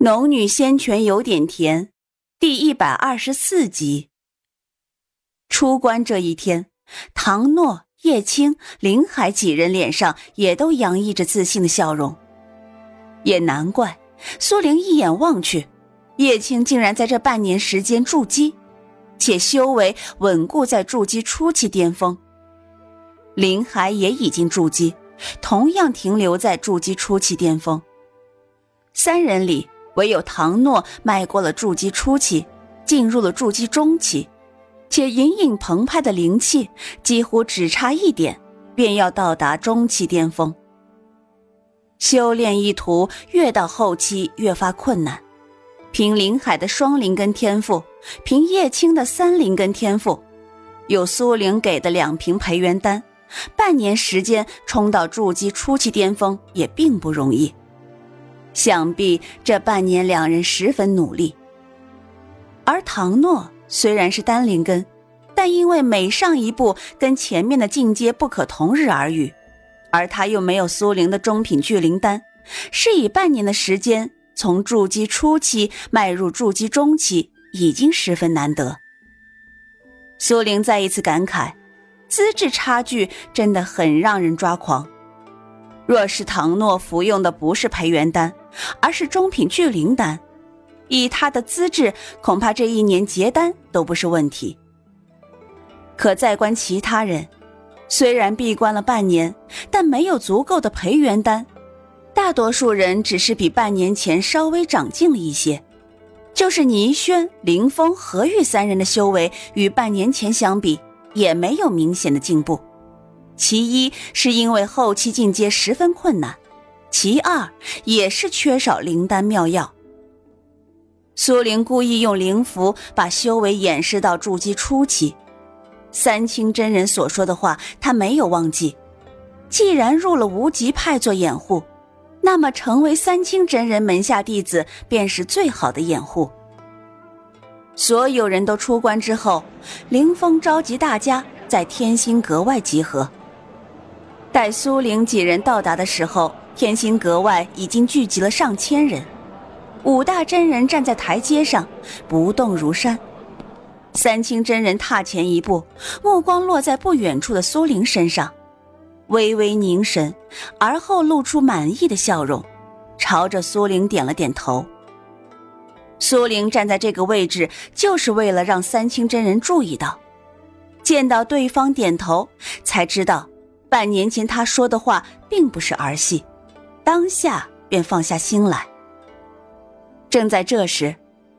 农女仙泉有点甜，第一百二十四集。出关这一天，唐诺、叶青、林海几人脸上也都洋溢着自信的笑容。也难怪，苏玲一眼望去，叶青竟然在这半年时间筑基，且修为稳固在筑基初期巅峰。林海也已经筑基，同样停留在筑基初期巅峰。三人里。唯有唐诺迈过了筑基初期，进入了筑基中期，且隐隐澎湃的灵气几乎只差一点，便要到达中期巅峰。修炼一途越到后期越发困难，凭林海的双灵根天赋，凭叶青的三灵根天赋，有苏玲给的两瓶培元丹，半年时间冲到筑基初期巅峰也并不容易。想必这半年两人十分努力。而唐诺虽然是单灵根，但因为每上一步跟前面的进阶不可同日而语，而他又没有苏灵的中品聚灵丹，是以半年的时间从筑基初期迈入筑基中期，已经十分难得。苏灵再一次感慨，资质差距真的很让人抓狂。若是唐诺服用的不是培元丹，而是中品聚灵丹，以他的资质，恐怕这一年结丹都不是问题。可再观其他人，虽然闭关了半年，但没有足够的培元丹，大多数人只是比半年前稍微长进了一些。就是倪轩、林峰、何玉三人的修为，与半年前相比，也没有明显的进步。其一是因为后期进阶十分困难，其二也是缺少灵丹妙药。苏玲故意用灵符把修为掩饰到筑基初期，三清真人所说的话，他没有忘记。既然入了无极派做掩护，那么成为三清真人门下弟子便是最好的掩护。所有人都出关之后，凌风召集大家在天心阁外集合。待苏玲几人到达的时候，天心阁外已经聚集了上千人。五大真人站在台阶上，不动如山。三清真人踏前一步，目光落在不远处的苏玲身上，微微凝神，而后露出满意的笑容，朝着苏玲点了点头。苏玲站在这个位置，就是为了让三清真人注意到，见到对方点头，才知道。半年前他说的话并不是儿戏，当下便放下心来。正在这时，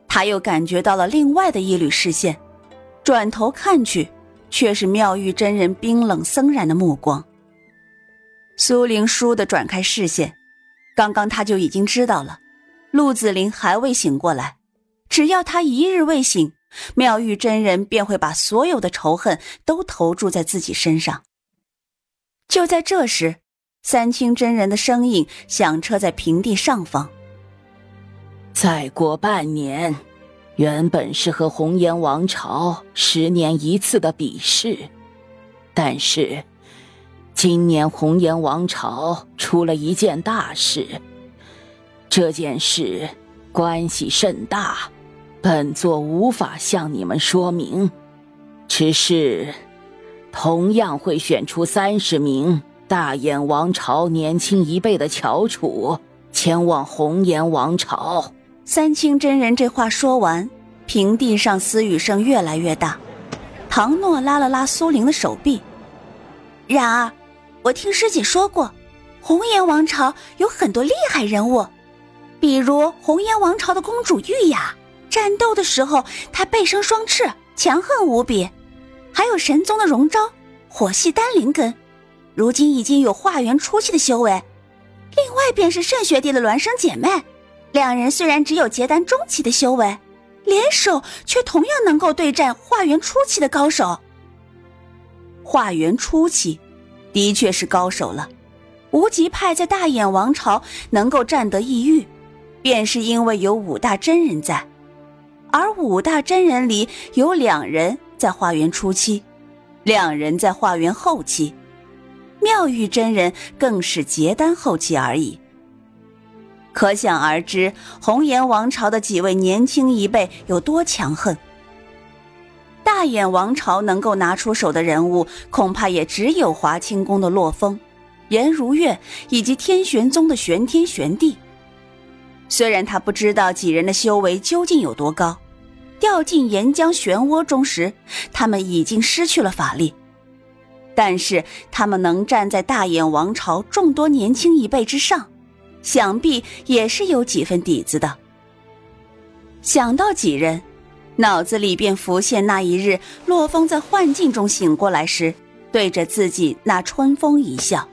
他又感觉到了另外的一缕视线，转头看去，却是妙玉真人冰冷森然的目光。苏玲倏地转开视线，刚刚他就已经知道了，陆子霖还未醒过来，只要他一日未醒，妙玉真人便会把所有的仇恨都投注在自己身上。就在这时，三清真人的声音响彻在平地上方。再过半年，原本是和红颜王朝十年一次的比试，但是今年红颜王朝出了一件大事。这件事关系甚大，本座无法向你们说明，只是。同样会选出三十名大眼王朝年轻一辈的翘楚，前往红颜王朝。三清真人这话说完，平地上私语声越来越大。唐诺拉了拉苏玲的手臂。然而，我听师姐说过，红颜王朝有很多厉害人物，比如红颜王朝的公主玉雅，战斗的时候她背生双翅，强横无比。还有神宗的荣昭，火系丹灵根，如今已经有化元初期的修为。另外便是圣学帝的孪生姐妹，两人虽然只有结丹中期的修为，联手却同样能够对战化元初期的高手。化元初期，的确是高手了。无极派在大眼王朝能够占得一隅，便是因为有五大真人在，而五大真人里有两人。在化缘初期，两人在化缘后期，妙玉真人更是结丹后期而已。可想而知，红颜王朝的几位年轻一辈有多强横。大眼王朝能够拿出手的人物，恐怕也只有华清宫的洛风、颜如月以及天玄宗的玄天玄地。虽然他不知道几人的修为究竟有多高，掉进岩浆漩涡中时，他们已经失去了法力，但是他们能站在大眼王朝众多年轻一辈之上，想必也是有几分底子的。想到几人。脑子里便浮现那一日，洛风在幻境中醒过来时，对着自己那春风一笑。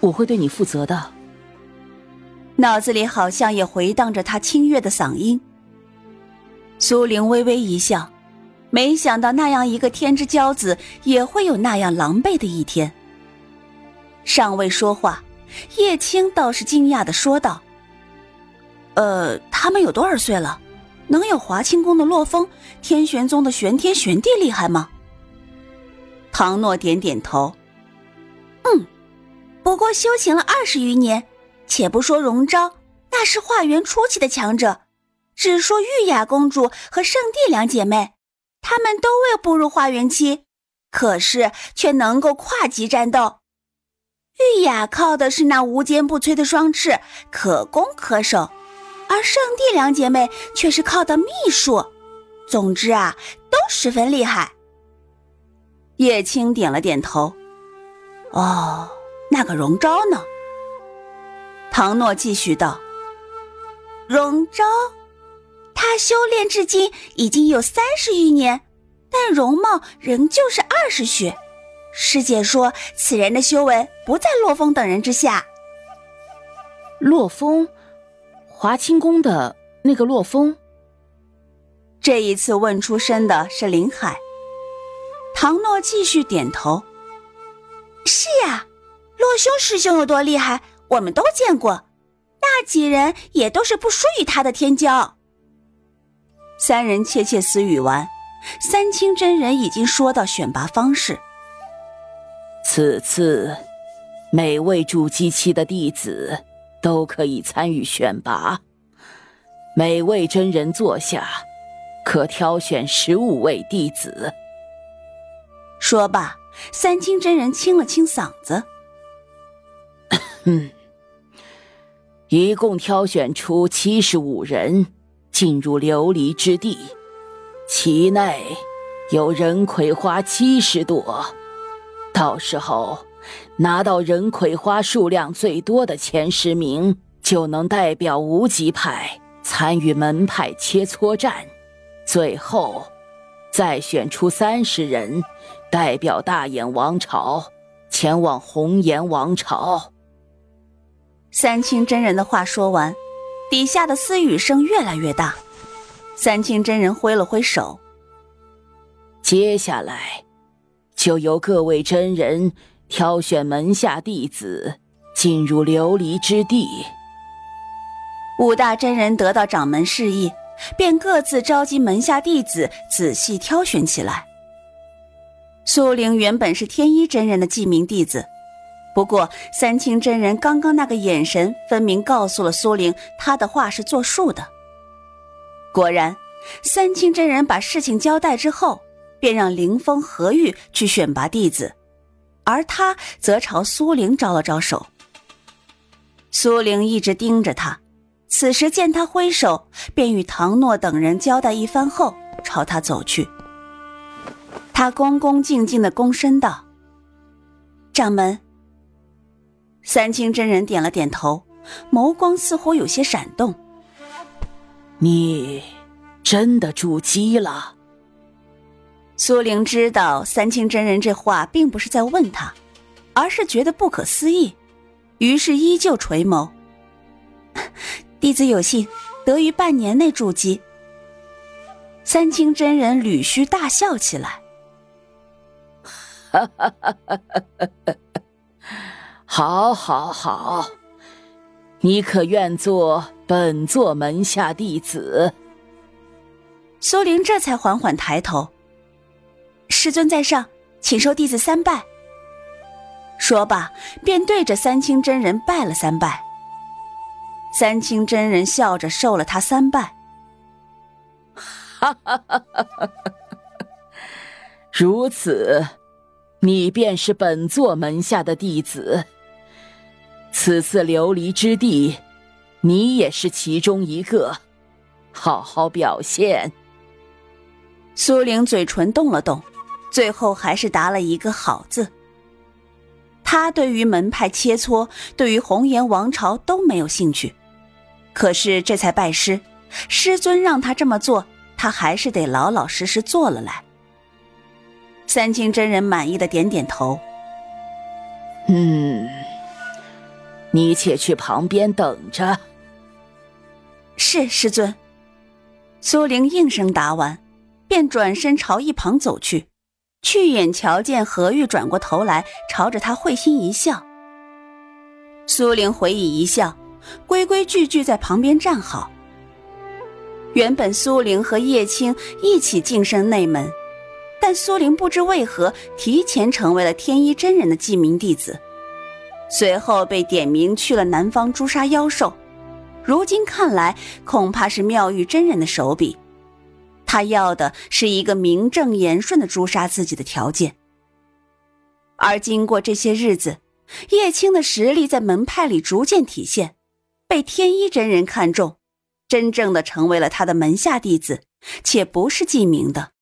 我会对你负责的。脑子里好像也回荡着他清越的嗓音。苏玲微微一笑，没想到那样一个天之骄子，也会有那样狼狈的一天。尚未说话，叶青倒是惊讶的说道：“呃，他们有多少岁了？”能有华清宫的洛风、天玄宗的玄天玄地厉害吗？唐诺点点头，嗯，不过修行了二十余年，且不说荣昭，那是化元初期的强者，只说玉雅公主和圣帝两姐妹，她们都未步入化元期，可是却能够跨级战斗。玉雅靠的是那无坚不摧的双翅，可攻可守。而圣地两姐妹却是靠的秘术，总之啊，都十分厉害。叶青点了点头。哦，那个荣昭呢？唐诺继续道：“荣昭，他修炼至今已经有三十余年，但容貌仍旧是二十许。师姐说，此人的修为不在洛风等人之下。”洛风。华清宫的那个洛风，这一次问出声的是林海。唐诺继续点头：“是呀，洛兄师兄有多厉害，我们都见过。那几人也都是不输于他的天骄。”三人窃窃私语完，三清真人已经说到选拔方式：此次每位筑基期的弟子。都可以参与选拔，每位真人坐下，可挑选十五位弟子。说罢，三清真人清了清嗓子：“嗯，一共挑选出七十五人进入琉璃之地，其内有人葵花七十朵，到时候。”拿到人葵花数量最多的前十名，就能代表无极派参与门派切磋战，最后再选出三十人，代表大眼王朝前往红颜王朝。三清真人的话说完，底下的私语声越来越大。三清真人挥了挥手，接下来就由各位真人。挑选门下弟子进入琉璃之地。五大真人得到掌门示意，便各自召集门下弟子，仔细挑选起来。苏玲原本是天一真人的记名弟子，不过三清真人刚刚那个眼神，分明告诉了苏玲，他的话是作数的。果然，三清真人把事情交代之后，便让凌风、何玉去选拔弟子。而他则朝苏玲招了招手。苏玲一直盯着他，此时见他挥手，便与唐诺等人交代一番后，朝他走去。他恭恭敬敬的躬身道：“掌门。”三清真人点了点头，眸光似乎有些闪动。“你真的筑基了？”苏玲知道三清真人这话并不是在问他，而是觉得不可思议，于是依旧垂眸。弟子有幸得于半年内筑基。三清真人捋须大笑起来：“哈哈哈哈哈！好，好，好！你可愿做本座门下弟子？”苏玲这才缓缓抬头。师尊在上，请受弟子三拜。说罢，便对着三清真人拜了三拜。三清真人笑着受了他三拜。哈哈哈哈哈！如此，你便是本座门下的弟子。此次流离之地，你也是其中一个。好好表现。苏玲嘴唇动了动，最后还是答了一个“好”字。他对于门派切磋，对于红颜王朝都没有兴趣。可是这才拜师，师尊让他这么做，他还是得老老实实做了来。三清真人满意的点点头。嗯，你且去旁边等着。是师尊。苏玲应声答完，便转身朝一旁走去，去眼瞧见何玉转过头来，朝着他会心一笑。苏玲回以一笑，规规矩矩在旁边站好。原本苏玲和叶青一起晋升内门，但苏玲不知为何提前成为了天一真人的记名弟子，随后被点名去了南方诛杀妖兽。如今看来，恐怕是妙玉真人的手笔。他要的是一个名正言顺的诛杀自己的条件。而经过这些日子，叶青的实力在门派里逐渐体现，被天一真人看中，真正的成为了他的门下弟子，且不是记名的。